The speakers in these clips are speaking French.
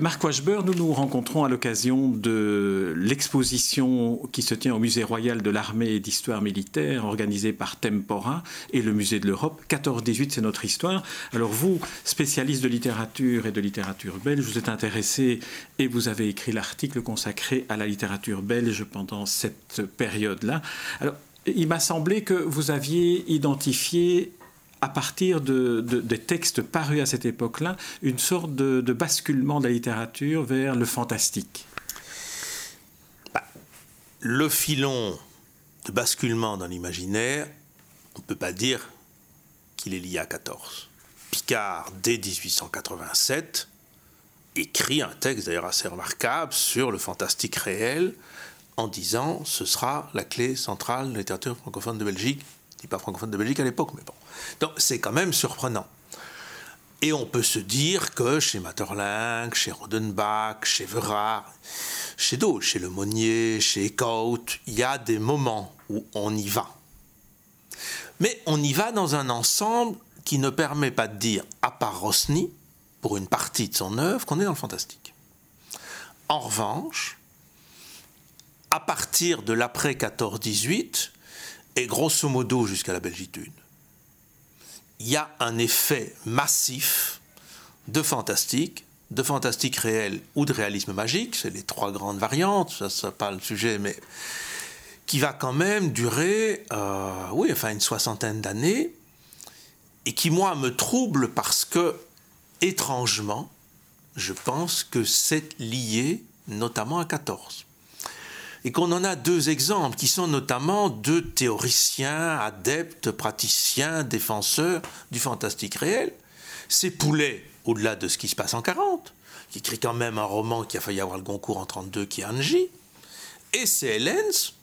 Marc Washburn, nous nous rencontrons à l'occasion de l'exposition qui se tient au Musée royal de l'armée et d'histoire militaire organisée par Tempora et le Musée de l'Europe. 14-18, c'est notre histoire. Alors vous, spécialiste de littérature et de littérature belge, vous êtes intéressé et vous avez écrit l'article consacré à la littérature belge pendant cette période-là. Alors, il m'a semblé que vous aviez identifié à partir de, des textes parus à cette époque-là, une sorte de, basculement de la littérature vers le fantastique bah, Le filon de basculement dans l'imaginaire, on ne peut pas dire qu'il est lié à 14. Picard, dès 1887, écrit un texte d'ailleurs assez remarquable sur le fantastique réel en disant ce sera la clé centrale de la littérature francophone de Belgique. Dis pas francophone de Belgique à l'époque, mais bon. Donc c'est quand même surprenant. Et on peut se dire que chez Maeterlinck, chez Rodenbach, chez Verard, chez d'autres, chez Le Monnier, chez Eckhout, il y a des moments où on y va. Mais on y va dans un ensemble qui ne permet pas de dire, à part Rosny, pour une partie de son œuvre, qu'on est dans le fantastique. En revanche, à partir de l'après 14-18, et grosso modo jusqu'à la Belgitude, il y a un effet massif de fantastique, de fantastique réel ou de réalisme magique, c'est les trois grandes variantes, ça c'est pas le sujet, mais qui va quand même durer, euh, oui, enfin une soixantaine d'années, et qui moi me trouble parce que, étrangement, je pense que c'est lié notamment à 14 et qu'on en a deux exemples qui sont notamment deux théoriciens, adeptes, praticiens, défenseurs du fantastique réel. C'est Poulet, au-delà de ce qui se passe en 40, qui écrit quand même un roman qui a failli avoir le Goncourt en 32, qui est Angie, et c'est Hellens,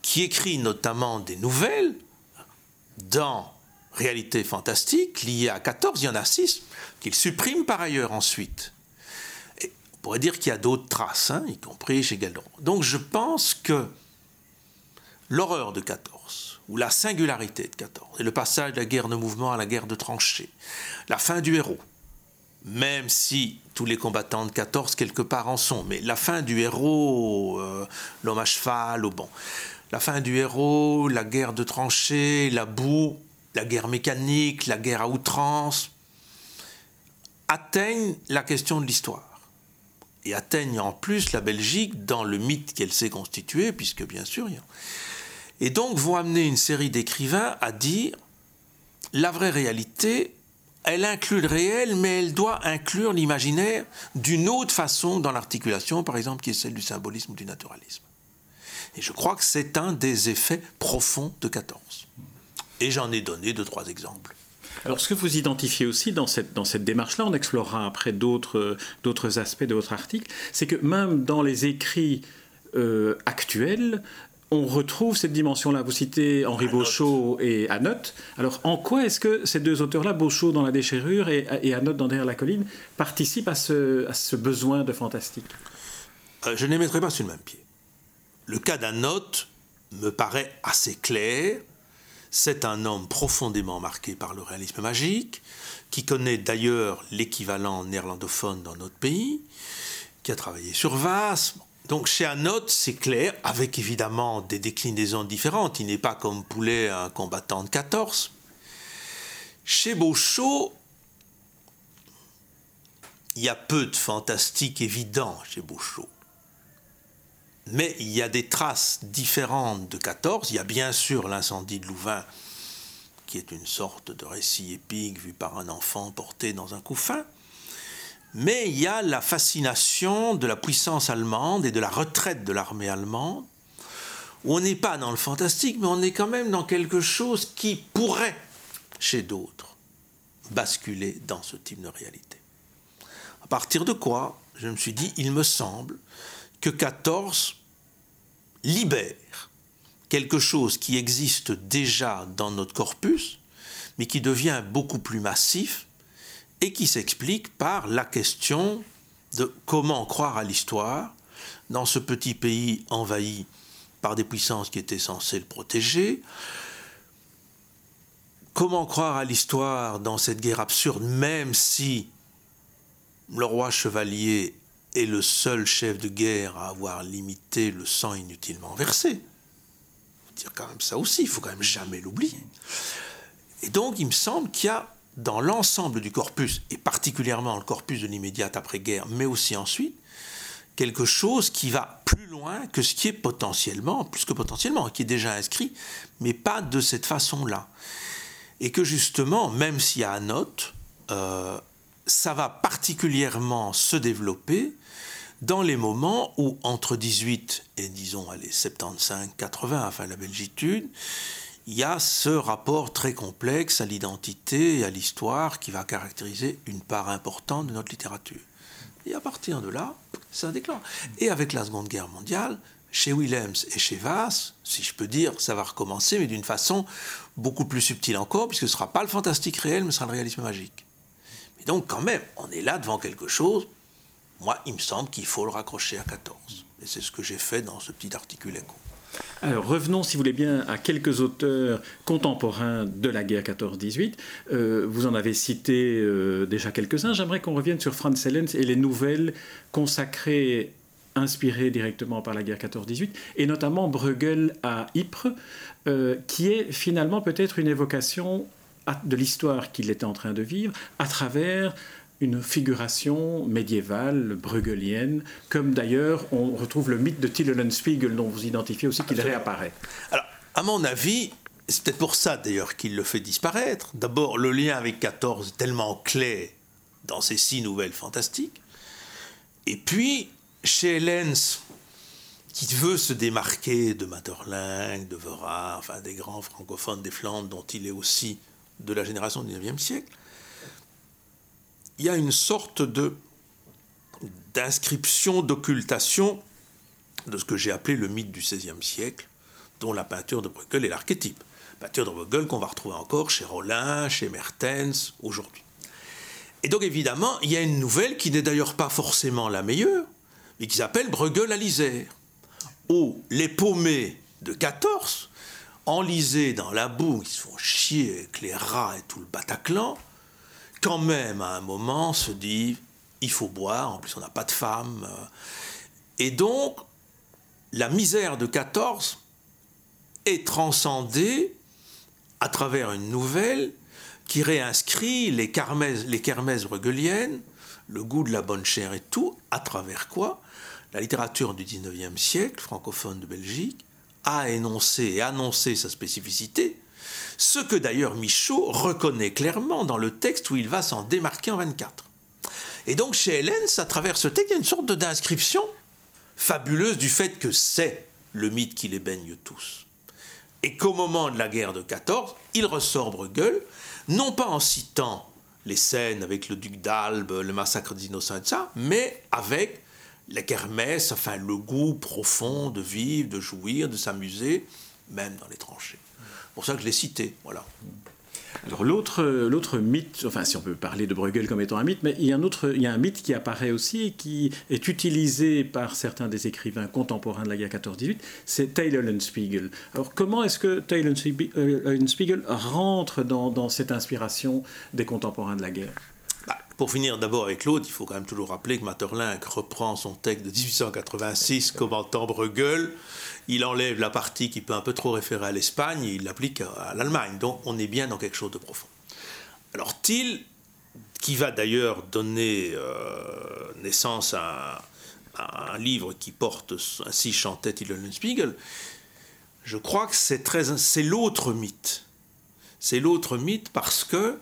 qui écrit notamment des nouvelles dans Réalité fantastique, liées à 14, il y en a 6, qu'il supprime par ailleurs ensuite pourrait dire qu'il y a d'autres traces, hein, y compris chez Galdon. Donc je pense que l'horreur de 14, ou la singularité de 14, et le passage de la guerre de mouvement à la guerre de tranchées, la fin du héros, même si tous les combattants de 14 quelque part en sont, mais la fin du héros, euh, l'homme à cheval, au bon, la fin du héros, la guerre de tranchées, la boue, la guerre mécanique, la guerre à outrance, atteignent la question de l'histoire et atteignent en plus la Belgique dans le mythe qu'elle s'est constitué, puisque bien sûr, et donc vont amener une série d'écrivains à dire la vraie réalité, elle inclut le réel, mais elle doit inclure l'imaginaire d'une autre façon dans l'articulation, par exemple, qui est celle du symbolisme ou du naturalisme. Et je crois que c'est un des effets profonds de 14. Et j'en ai donné deux, trois exemples. Alors, ce que vous identifiez aussi dans cette, dans cette démarche-là, on explorera après d'autres, d'autres aspects de votre article, c'est que même dans les écrits euh, actuels, on retrouve cette dimension-là. Vous citez Henri Beauchot et Anotte. Alors, en quoi est-ce que ces deux auteurs-là, Beauchot dans La déchirure et, et dans Derrière la colline, participent à ce, à ce besoin de fantastique? Euh, Je ne les mettrai pas sur le même pied. Le cas d'Anotte me paraît assez clair c'est un homme profondément marqué par le réalisme magique, qui connaît d'ailleurs l'équivalent néerlandophone dans notre pays, qui a travaillé sur Vasse. Donc chez Anot, c'est clair, avec évidemment des déclinaisons différentes. Il n'est pas comme Poulet un combattant de 14. Chez Beauchot, il y a peu de fantastique évident chez Beauchot. Mais il y a des traces différentes de 14. Il y a bien sûr l'incendie de Louvain, qui est une sorte de récit épique vu par un enfant porté dans un couffin. Mais il y a la fascination de la puissance allemande et de la retraite de l'armée allemande, on n'est pas dans le fantastique, mais on est quand même dans quelque chose qui pourrait, chez d'autres, basculer dans ce type de réalité. À partir de quoi, je me suis dit, il me semble que 14 libère quelque chose qui existe déjà dans notre corpus, mais qui devient beaucoup plus massif et qui s'explique par la question de comment croire à l'histoire dans ce petit pays envahi par des puissances qui étaient censées le protéger. Comment croire à l'histoire dans cette guerre absurde, même si le roi chevalier est le seul chef de guerre à avoir limité le sang inutilement versé Il faut dire quand même ça aussi, il faut quand même jamais l'oublier. Et donc, il me semble qu'il y a dans l'ensemble du corpus, et particulièrement le corpus de l'immédiate après-guerre, mais aussi ensuite, quelque chose qui va plus loin que ce qui est potentiellement, plus que potentiellement, qui est déjà inscrit, mais pas de cette façon-là. Et que justement, même s'il y a un note, euh, ça va particulièrement se développer dans les moments où, entre 18 et disons, allez, 75, 80, enfin la belgitude, il y a ce rapport très complexe à l'identité et à l'histoire qui va caractériser une part importante de notre littérature. Et à partir de là, ça déclenche. Et avec la Seconde Guerre mondiale, chez Willems et chez Vass, si je peux dire, ça va recommencer, mais d'une façon beaucoup plus subtile encore, puisque ce ne sera pas le fantastique réel, mais ce sera le réalisme magique. Mais donc, quand même, on est là devant quelque chose. Moi, il me semble qu'il faut le raccrocher à 14. Et c'est ce que j'ai fait dans ce petit article écho. Alors revenons, si vous voulez bien, à quelques auteurs contemporains de la guerre 14-18. Euh, vous en avez cité euh, déjà quelques-uns. J'aimerais qu'on revienne sur Franz Hellens et les nouvelles consacrées, inspirées directement par la guerre 14-18, et notamment Bruegel à Ypres, euh, qui est finalement peut-être une évocation de l'histoire qu'il était en train de vivre à travers une figuration médiévale, bruegelienne, comme d'ailleurs on retrouve le mythe de Till Spiegel dont vous identifiez aussi qu'il réapparaît. Alors, à mon avis, c'est peut-être pour ça d'ailleurs qu'il le fait disparaître. D'abord, le lien avec 14 tellement clair dans ces six nouvelles fantastiques. Et puis, chez Hellens, qui veut se démarquer de Materlinck, de Vera, enfin des grands francophones des Flandres dont il est aussi de la génération du XIXe siècle, il y a une sorte de d'inscription, d'occultation de ce que j'ai appelé le mythe du XVIe siècle, dont la peinture de Bruegel est l'archétype. Peinture de Bruegel qu'on va retrouver encore chez Rollin, chez Mertens, aujourd'hui. Et donc évidemment, il y a une nouvelle qui n'est d'ailleurs pas forcément la meilleure, mais qui s'appelle Bruegel à l'Isère, où les paumés de 14, enlisés dans la boue, ils se font chier avec les rats et tout le Bataclan, quand même, à un moment, se dit il faut boire, en plus on n'a pas de femmes. Et donc, la misère de 14 est transcendée à travers une nouvelle qui réinscrit les kermesses, les le goût de la bonne chair et tout, à travers quoi la littérature du 19e siècle, francophone de Belgique, a énoncé et annoncé sa spécificité ce que d'ailleurs Michaud reconnaît clairement dans le texte où il va s'en démarquer en 24. Et donc chez Hélène, à travers ce texte, il y a une sorte d'inscription fabuleuse du fait que c'est le mythe qui les baigne tous. Et qu'au moment de la guerre de 14, il ressort Bruegel, non pas en citant les scènes avec le duc d'Albe, le massacre des innocents et ça, mais avec la kermesse, enfin le goût profond de vivre, de jouir, de s'amuser, même dans les tranchées pour ça que je l'ai cité. Voilà. Alors l'autre, l'autre mythe, enfin si on peut parler de Bruegel comme étant un mythe, mais il y a un autre, il y a un mythe qui apparaît aussi et qui est utilisé par certains des écrivains contemporains de la guerre 14-18, c'est Taylor Spiegel. Alors comment est-ce que Taylor Spiegel rentre dans, cette inspiration des contemporains de la guerre? Pour finir d'abord avec l'autre, il faut quand même toujours rappeler que Maeterlinck reprend son texte de 1886 commentant Bruegel il enlève la partie qui peut un peu trop référer à l'Espagne et il l'applique à, l'Allemagne. Donc on est bien dans quelque chose de profond. Alors Thiel, qui va d'ailleurs donner euh, naissance à, un livre qui porte ainsi chantait Spiegel, je crois que c'est l'autre mythe. C'est l'autre mythe parce que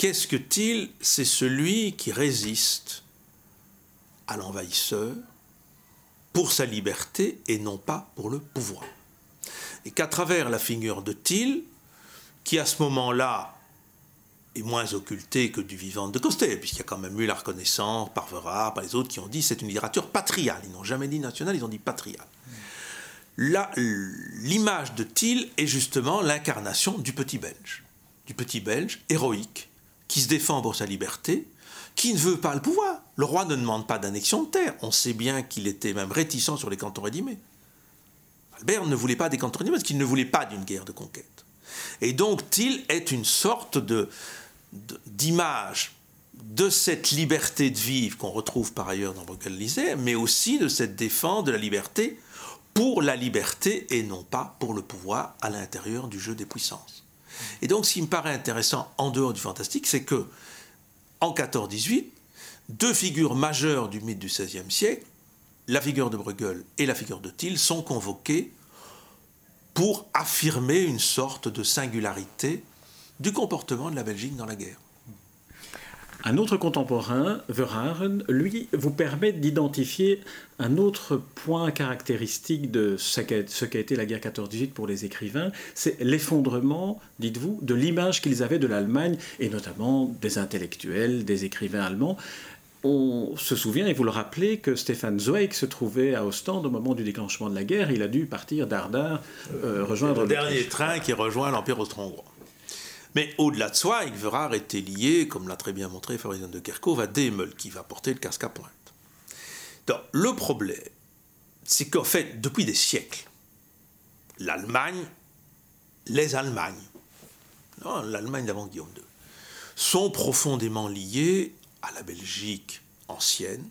qu'est-ce que Thiel C'est celui qui résiste à l'envahisseur, pour sa liberté et non pas pour le pouvoir. Et qu'à travers la figure de Thiel, qui à ce moment-là est moins occulté que du vivant de Costet, puisqu'il y a quand même eu la reconnaissance par Vera, par les autres qui ont dit c'est une littérature patriale. Ils n'ont jamais dit nationale, ils ont dit patriale. L'image de Thiel est justement l'incarnation du petit Belge, du petit Belge héroïque, qui se défend pour sa liberté, qui ne veut pas le pouvoir. Le roi ne demande pas d'annexion de terre. On sait bien qu'il était même réticent sur les cantons rédimés. Albert ne voulait pas des cantonnements parce qu'il ne voulait pas d'une guerre de conquête. Et donc Thiel est une sorte d'image de cette liberté de vivre qu'on retrouve par ailleurs dans Bruegel-Lisée, mais aussi de cette défense de la liberté pour la liberté et non pas pour le pouvoir à l'intérieur du jeu des puissances. Et donc, ce qui me paraît intéressant en dehors du fantastique, c'est que en 14-18, deux figures majeures du mythe du XVIe siècle, la figure de Bruegel et la figure de Thiel, sont convoquées pour affirmer une sorte de singularité du comportement de la Belgique dans la guerre. Un autre contemporain, Verhaeren, lui, vous permet d'identifier un autre point caractéristique de ce qu'a été la guerre 14-18 pour les écrivains, c'est l'effondrement, dites-vous, de l'image qu'ils avaient de l'Allemagne, et notamment des intellectuels, des écrivains allemands. On se souvient, et vous le rappelez, que Stefan Zweig se trouvait à Ostende au moment du déclenchement de la guerre. Il a dû partir d'Ardin, euh, rejoindre le dernier train qui rejoint l'Empire austro-hongrois. Mais au-delà de soi, Yves était lié, comme l'a très bien montré Fabrizio de Kerkhove, à Demel, qui va porter le casque à pointe. Donc, le problème, c'est qu'en fait, depuis des siècles, l'Allemagne, les Allemagnes, l'Allemagne d'avant Guillaume II, sont profondément liées à la Belgique ancienne,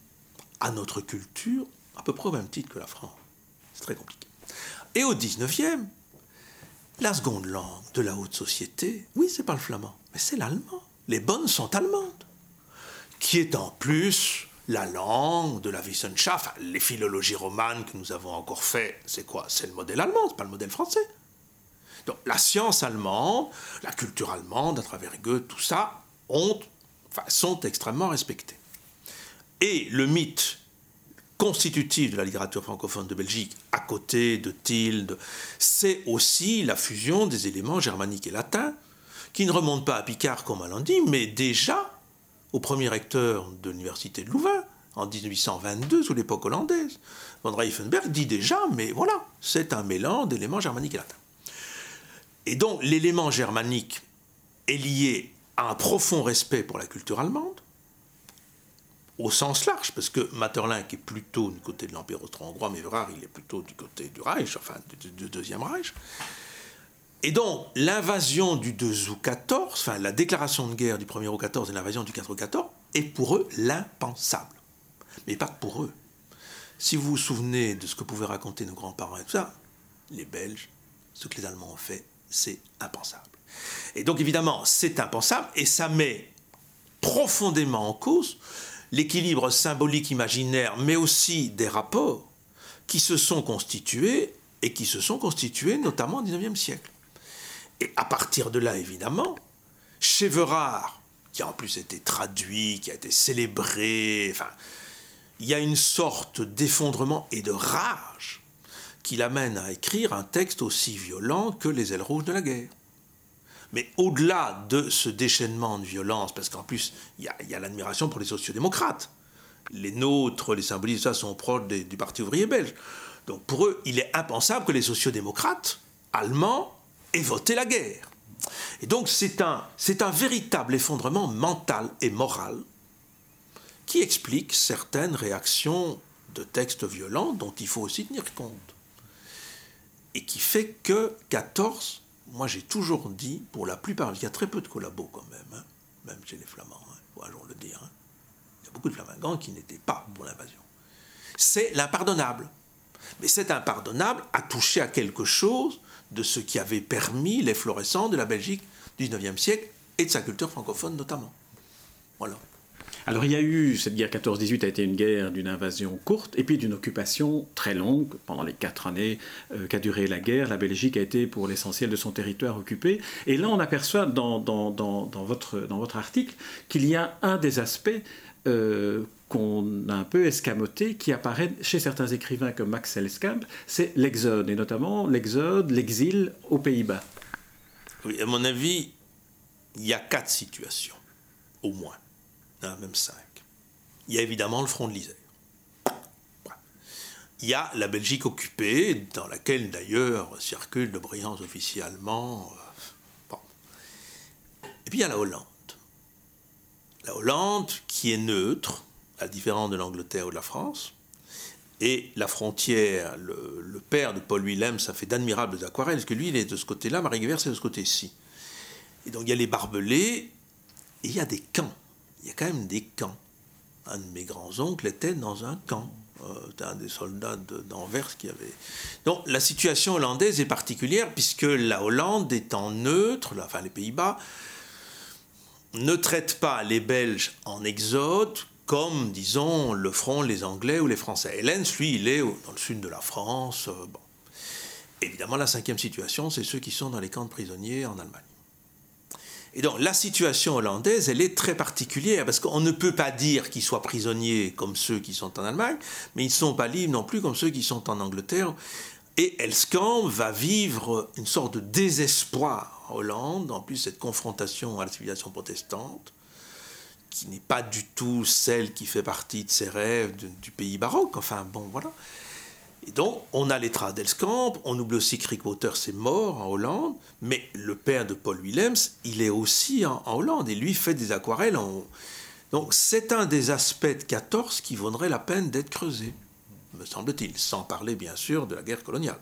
à notre culture, à peu près au même titre que la France. C'est très compliqué. Et au 19e, la seconde langue de la haute société, oui, c'est pas le flamand, mais c'est l'allemand. Les bonnes sont allemandes. Qui est en plus la langue de la Wissenschaft, les philologies romanes que nous avons encore fait, c'est quoi? C'est le modèle allemand, c'est pas le modèle français. Donc la science allemande, la culture allemande à travers Goethe, tout ça, ont, sont extrêmement respectés. Et le mythe constitutif de la littérature francophone de Belgique, à côté de Tilde, c'est aussi la fusion des éléments germaniques et latins, qui ne remontent pas à Picard comme à dit, mais déjà au premier recteur de l'université de Louvain, en 1822, sous l'époque hollandaise. Von Reifenberg dit déjà, mais voilà, c'est un mélange d'éléments germaniques et latins. Et donc l'élément germanique est lié à un profond respect pour la culture allemande, au sens large, parce que Maeterlinck est plutôt du côté de l'Empire austro-hongrois, mais Verhaer, il est plutôt du côté du Reich, enfin du, Deuxième Reich. Et donc, l'invasion du 2 août 14, enfin la déclaration de guerre du 1er août 14 et l'invasion du 4 août 14, est pour eux l'impensable. Mais pas pour eux. Si vous vous souvenez de ce que pouvaient raconter nos grands-parents et tout ça, les Belges, ce que les Allemands ont fait, c'est impensable. Et donc, évidemment, c'est impensable et ça met profondément en cause l'équilibre symbolique imaginaire, mais aussi des rapports qui se sont constitués et qui se sont constitués notamment au XIXe siècle. Et à partir de là, évidemment, chez qui a en plus été traduit, qui a été célébré, il y a une sorte d'effondrement et de rage qui l'amène à écrire un texte aussi violent que les ailes rouges de la guerre. Mais au-delà de ce déchaînement de violence, parce qu'en plus, il y a, l'admiration pour les sociodémocrates. Les nôtres, les symbolistes, ça sont proches du Parti ouvrier belge. Donc pour eux, il est impensable que les sociodémocrates allemands aient voté la guerre. Et donc c'est un, véritable effondrement mental et moral qui explique certaines réactions de textes violents dont il faut aussi tenir compte. Et qui fait que 14 moi j'ai toujours dit, pour la plupart, il y a très peu de collabos quand même, hein, même chez les Flamands, il faut toujours le dire. Hein. Il y a beaucoup de Flamingants qui n'étaient pas pour l'invasion. C'est l'impardonnable. Mais cet impardonnable a touché à quelque chose de ce qui avait permis l'efflorescence de la Belgique du XIXe siècle et de sa culture francophone notamment. Voilà. Alors il y a eu, cette guerre 14-18 a été une guerre d'une invasion courte et puis d'une occupation très longue. Pendant les quatre années euh, qu'a duré la guerre, la Belgique a été pour l'essentiel de son territoire occupé. Et là on aperçoit dans, dans, dans, dans votre, votre, article qu'il y a un des aspects euh, qu'on a un peu escamoté, qui apparaît chez certains écrivains comme Max Helskamp, c'est l'exode, et notamment l'exode, l'exil aux Pays-Bas. Oui, à mon avis, il y a quatre situations, au moins même cinq. Il y a évidemment le front de l'Isère. Il y a la Belgique occupée, dans laquelle d'ailleurs circule de brillants officiers allemands. Euh, Et puis il y a la Hollande. La Hollande qui est neutre, à différence de l'Angleterre ou de la France, Et la frontière, le, père de Paul Willem, ça fait d'admirables aquarelles, parce que lui, il est de ce côté-là, Marie Guevert, c'est de ce côté-ci. Et donc il y a les barbelés, et il y a des camps. Il y a quand même des camps. Un de mes grands-oncles était dans un camp. Euh, un des soldats d'Anvers qui avait. Donc la situation hollandaise est particulière puisque la Hollande étant neutre, enfin les Pays-Bas, ne traite pas les Belges en exode comme, disons, le feront les Anglais ou les Français. Hélène, lui, il est dans le sud de la France. Euh, bon. Évidemment, la cinquième situation, c'est ceux qui sont dans les camps de prisonniers en Allemagne. Et donc la situation hollandaise, elle est très particulière, parce qu'on ne peut pas dire qu'ils soient prisonniers comme ceux qui sont en Allemagne, mais ils ne sont pas libres non plus comme ceux qui sont en Angleterre. Et Elskamp va vivre une sorte de désespoir en Hollande, en plus cette confrontation à la civilisation protestante, qui n'est pas du tout celle qui fait partie de ses rêves du pays baroque. Enfin bon, voilà. Et donc, on a les traces d'Elskamp, on oublie aussi que Rick Waters est mort en Hollande, mais le père de Paul Willems, il est aussi en, Hollande, et lui fait des aquarelles. En... Donc, c'est un des aspects de 14 qui vaudrait la peine d'être creusé, me semble-t-il, sans parler bien sûr de la guerre coloniale.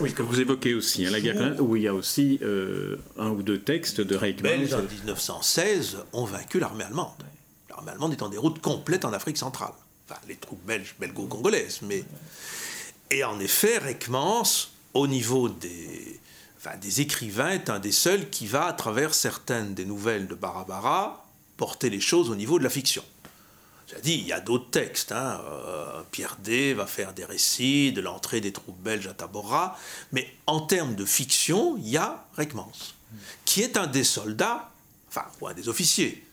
Oui, que vous évoquez aussi, hein, la guerre coloniale, où il y a aussi euh, un ou deux textes de Reikmans. Les en 1916 ont vaincu l'armée allemande. L'armée allemande est en déroute complète en Afrique centrale enfin les troupes belges, belgo-congolaises, mais... Et en effet, Reckmans, au niveau des, des écrivains, est un des seuls qui va, à travers certaines des nouvelles de Barabara, porter les choses au niveau de la fiction. J'ai dit, il y a d'autres textes. Hein. Euh, Pierre D va faire des récits de l'entrée des troupes belges à Tabora. Mais en termes de fiction, il y a Reckmans, qui est un des soldats, enfin, ou un des officiers,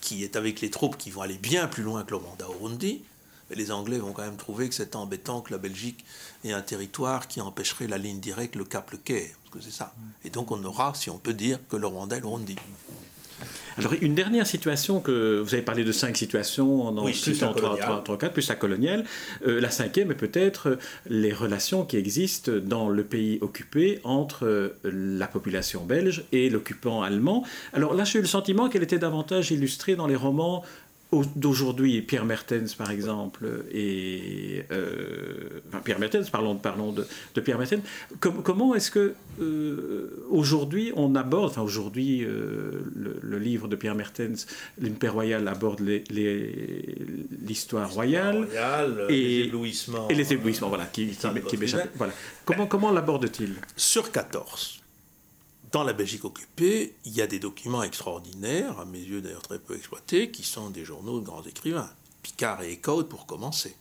qui est avec les troupes qui vont aller bien plus loin que le Rwanda au Burundi. Mais les Anglais vont quand même trouver que c'est embêtant que la Belgique ait un territoire qui empêcherait la ligne directe, le Cap Le Caire. Parce que c'est ça. Et donc on aura, si on peut dire, que le Rwanda et le Burundi. Alors, une dernière situation que vous avez parlé de cinq situations, en plus en 3, 4, plus la coloniale. Euh, la cinquième est peut-être les relations qui existent dans le pays occupé entre euh, la population belge et l'occupant allemand. Alors là, j'ai eu le sentiment qu'elle était davantage illustrée dans les romans d'aujourd'hui, Pierre Mertens par exemple, et euh, enfin, Pierre Mertens, parlons, parlons de, Pierre Mertens, comment est-ce que euh, aujourd'hui on aborde, enfin aujourd'hui euh, le, livre de Pierre Mertens, L'Impère royal aborde l'histoire royale, et, les éblouissements, et les éblouissements, voilà, qui, qui, Voilà. Comment, comment l'aborde-t-il? Sur 14 dans la Belgique occupée, il y a des documents extraordinaires, à mes yeux d'ailleurs très peu exploités, qui sont des journaux de grands écrivains. Picard et Eckhout pour commencer.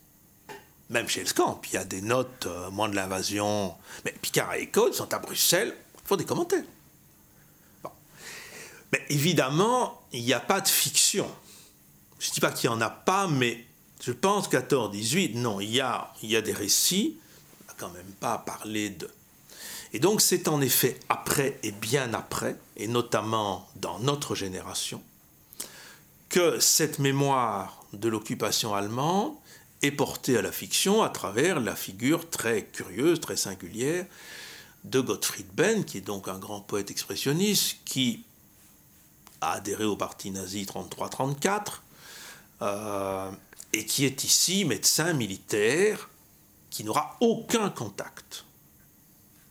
Même chez Elskamp, il y a des notes euh, moins de l'invasion. Mais Picard et Eckhout sont à Bruxelles, il des commentaires. Mais évidemment, il n'y a pas de fiction. Je ne dis pas qu'il n'y en a pas, mais je pense 14-18, non, il y a, il y a des récits. On n'a quand même pas parlé de et donc c'est en effet après et bien après, et notamment dans notre génération, que cette mémoire de l'occupation allemande est portée à la fiction à travers la figure très curieuse, très singulière de Gottfried Benn, qui est donc un grand poète expressionniste, qui a adhéré au parti nazi 33-34, euh, et qui est ici médecin militaire, qui n'aura aucun contact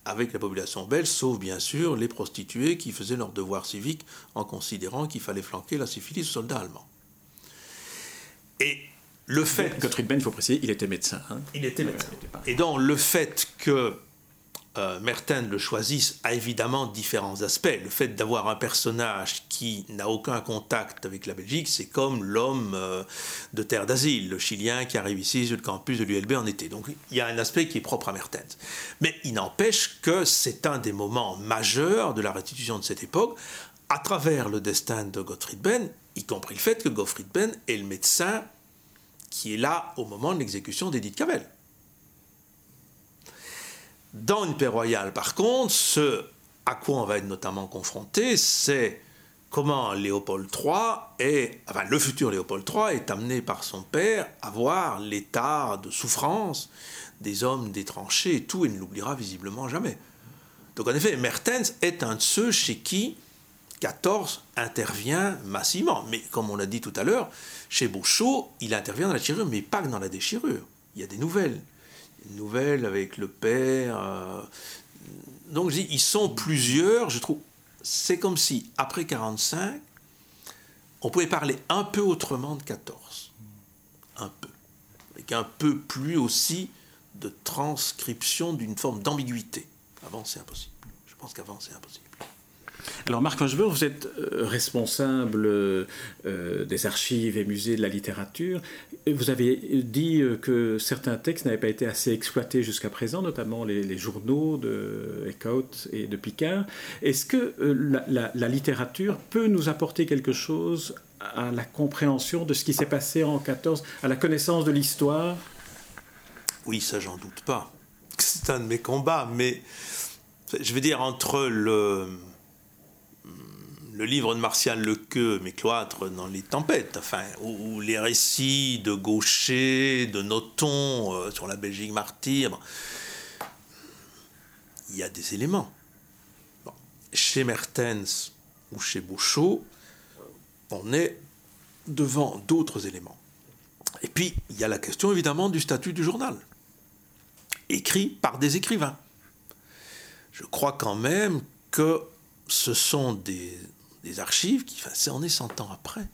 avec la population belge, sauf bien sûr les prostituées qui faisaient leur devoir civique en considérant qu'il fallait flanquer la syphilis aux soldats allemands. Et le fait... Gottfried Benn, il faut préciser, il était médecin. Hein. Il était médecin. Et donc le fait que euh, Merten le choisisse a évidemment différents aspects. Le fait d'avoir un personnage qui n'a aucun contact avec la Belgique, c'est comme l'homme euh, de terre d'asile, le Chilien qui arrive ici sur le campus de l'ULB en été. Donc il y a un aspect qui est propre à Mertens. Mais il n'empêche que c'est un des moments majeurs de la restitution de cette époque, à travers le destin de Gottfried Benn, y compris le fait que Gottfried Benn est le médecin qui est là au moment de l'exécution d'Edith Cavell. Dans une paix royale, par contre, ce à quoi on va être notamment confronté, c'est comment Léopold III est, enfin le futur Léopold III est amené par son père à voir l'état de souffrance des hommes des tranchées et tout, et ne l'oubliera visiblement jamais. Donc en effet, Mertens est un de ceux chez qui 14 intervient massivement. Mais comme on l'a dit tout à l'heure, chez Bouchot, il intervient dans la déchirure, mais pas que dans la déchirure. il y a des nouvelles. Nouvelle avec le père. Euh, donc je dis, ils sont plusieurs, je trouve. C'est comme si, après 45, on pouvait parler un peu autrement de 14. Un peu. Avec un peu plus aussi de transcription d'une forme d'ambiguïté. Avant, c'est impossible. Je pense qu'avant, c'est impossible. Alors Marc Rochebeur, vous êtes euh, responsable euh, des archives et musées de la littérature. Vous avez dit euh, que certains textes n'avaient pas été assez exploités jusqu'à présent, notamment les, journaux de Eckhout et de Picard. Est-ce que la, littérature peut nous apporter quelque chose à la compréhension de ce qui s'est passé en 14, à la connaissance de l'histoire? Oui, ça j'en doute pas. C'est un de mes combats, mais je veux dire, entre le, le livre de Martial Lequeux, Mes cloîtres dans les tempêtes, enfin, ou, les récits de Gaucher, de Noton euh, sur la Belgique martyre, il y a des éléments. Chez Mertens ou chez Bouchot, on est devant d'autres éléments. Et puis, il y a la question évidemment du statut du journal, écrit par des écrivains. Je crois quand même que ce sont des des archives, qui, c'est en est 100 ans après,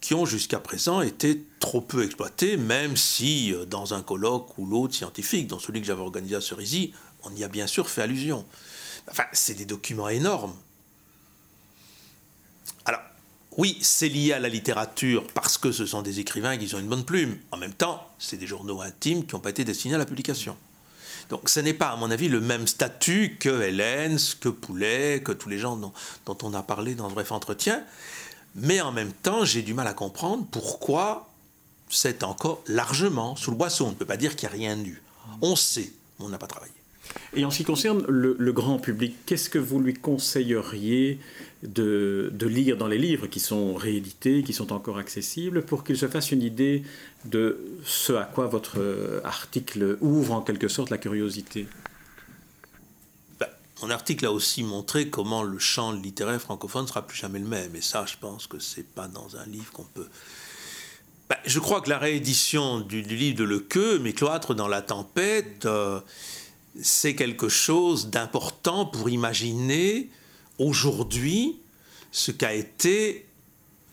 qui ont jusqu'à présent été trop peu exploitées, même si euh, dans un colloque ou l'autre scientifique, dans celui que j'avais organisé à Cerisy, on y a bien sûr fait allusion. Enfin, c'est des documents énormes. Alors, oui, c'est lié à la littérature parce que ce sont des écrivains qui ont une bonne plume. En même temps, c'est des journaux intimes qui n'ont pas été destinés à la publication. Donc ce n'est pas, à mon avis, le même statut que Hélène, que Poulet, que tous les gens dont, on a parlé dans le bref entretien. Mais en même temps, j'ai du mal à comprendre pourquoi c'est encore largement sous le boisson. On ne peut pas dire qu'il n'y a rien eu. On sait, on n'a pas travaillé. Et en ce qui concerne le, grand public, qu'est-ce que vous lui conseilleriez de, lire dans les livres qui sont réédités, qui sont encore accessibles, pour qu'il se fasse une idée de ce à quoi votre euh, article ouvre en quelque sorte la curiosité ben, Mon article a aussi montré comment le champ littéraire francophone ne sera plus jamais le même. Et ça, je pense que c'est pas dans un livre qu'on peut ben, je crois que la réédition du, livre de Lequeux, Mes cloîtres dans la tempête, euh, c'est quelque chose d'important pour imaginer aujourd'hui ce qu'a été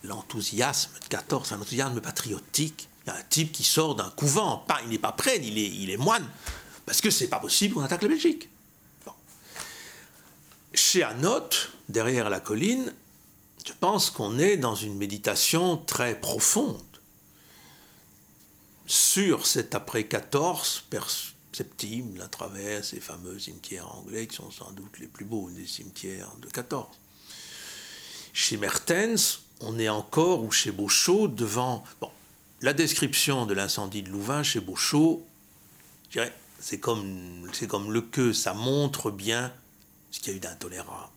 l'enthousiasme de 14, un enthousiasme patriotique. Il y a un type qui sort d'un couvent, pas, il n'est pas prêtre, il est, moine, parce que c'est pas possible qu'on attaque la Belgique. Chez Anote, derrière la colline, je pense qu'on est dans une méditation très profonde sur cet après 14 Septime, à travers ces fameux cimetières anglais qui sont sans doute les plus beaux des cimetières de 14. Chez Mertens, on est encore, ou chez Beauchot, devant. Bon, la description de l'incendie de Louvain chez Beauchot, je dirais, c'est comme, comme le que, ça montre bien ce qu'il y a eu d'intolérable.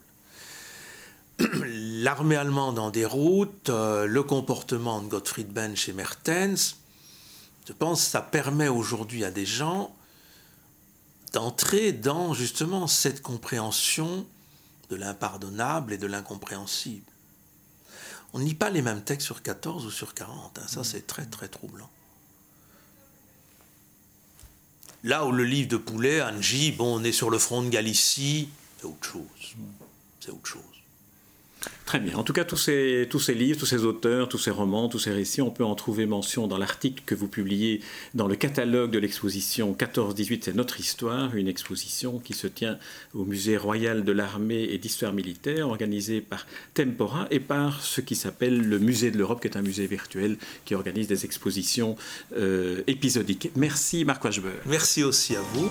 L'armée allemande en déroute, euh, le comportement de Gottfried Benn chez Mertens, je pense ça permet aujourd'hui à des gens d'entrer dans justement cette compréhension de l'impardonnable et de l'incompréhensible. On ne lit pas les mêmes textes sur 14 ou sur 40, hein. ça mm. c'est très très troublant. Là où le livre de Poulet, Angie, bon, on est sur le front de Galicie, c'est autre chose. Mm. C'est autre chose. Très bien. En tout cas, tous ces, tous ces livres, tous ces auteurs, tous ces romans, tous ces récits, on peut en trouver mention dans l'article que vous publiez dans le catalogue de l'exposition 14-18, c'est notre histoire, une exposition qui se tient au Musée royal de l'armée et d'histoire militaire, organisée par Tempora et par ce qui s'appelle le Musée de l'Europe, qui est un musée virtuel qui organise des expositions euh, épisodiques. Merci Marc Wachber. Merci aussi à vous.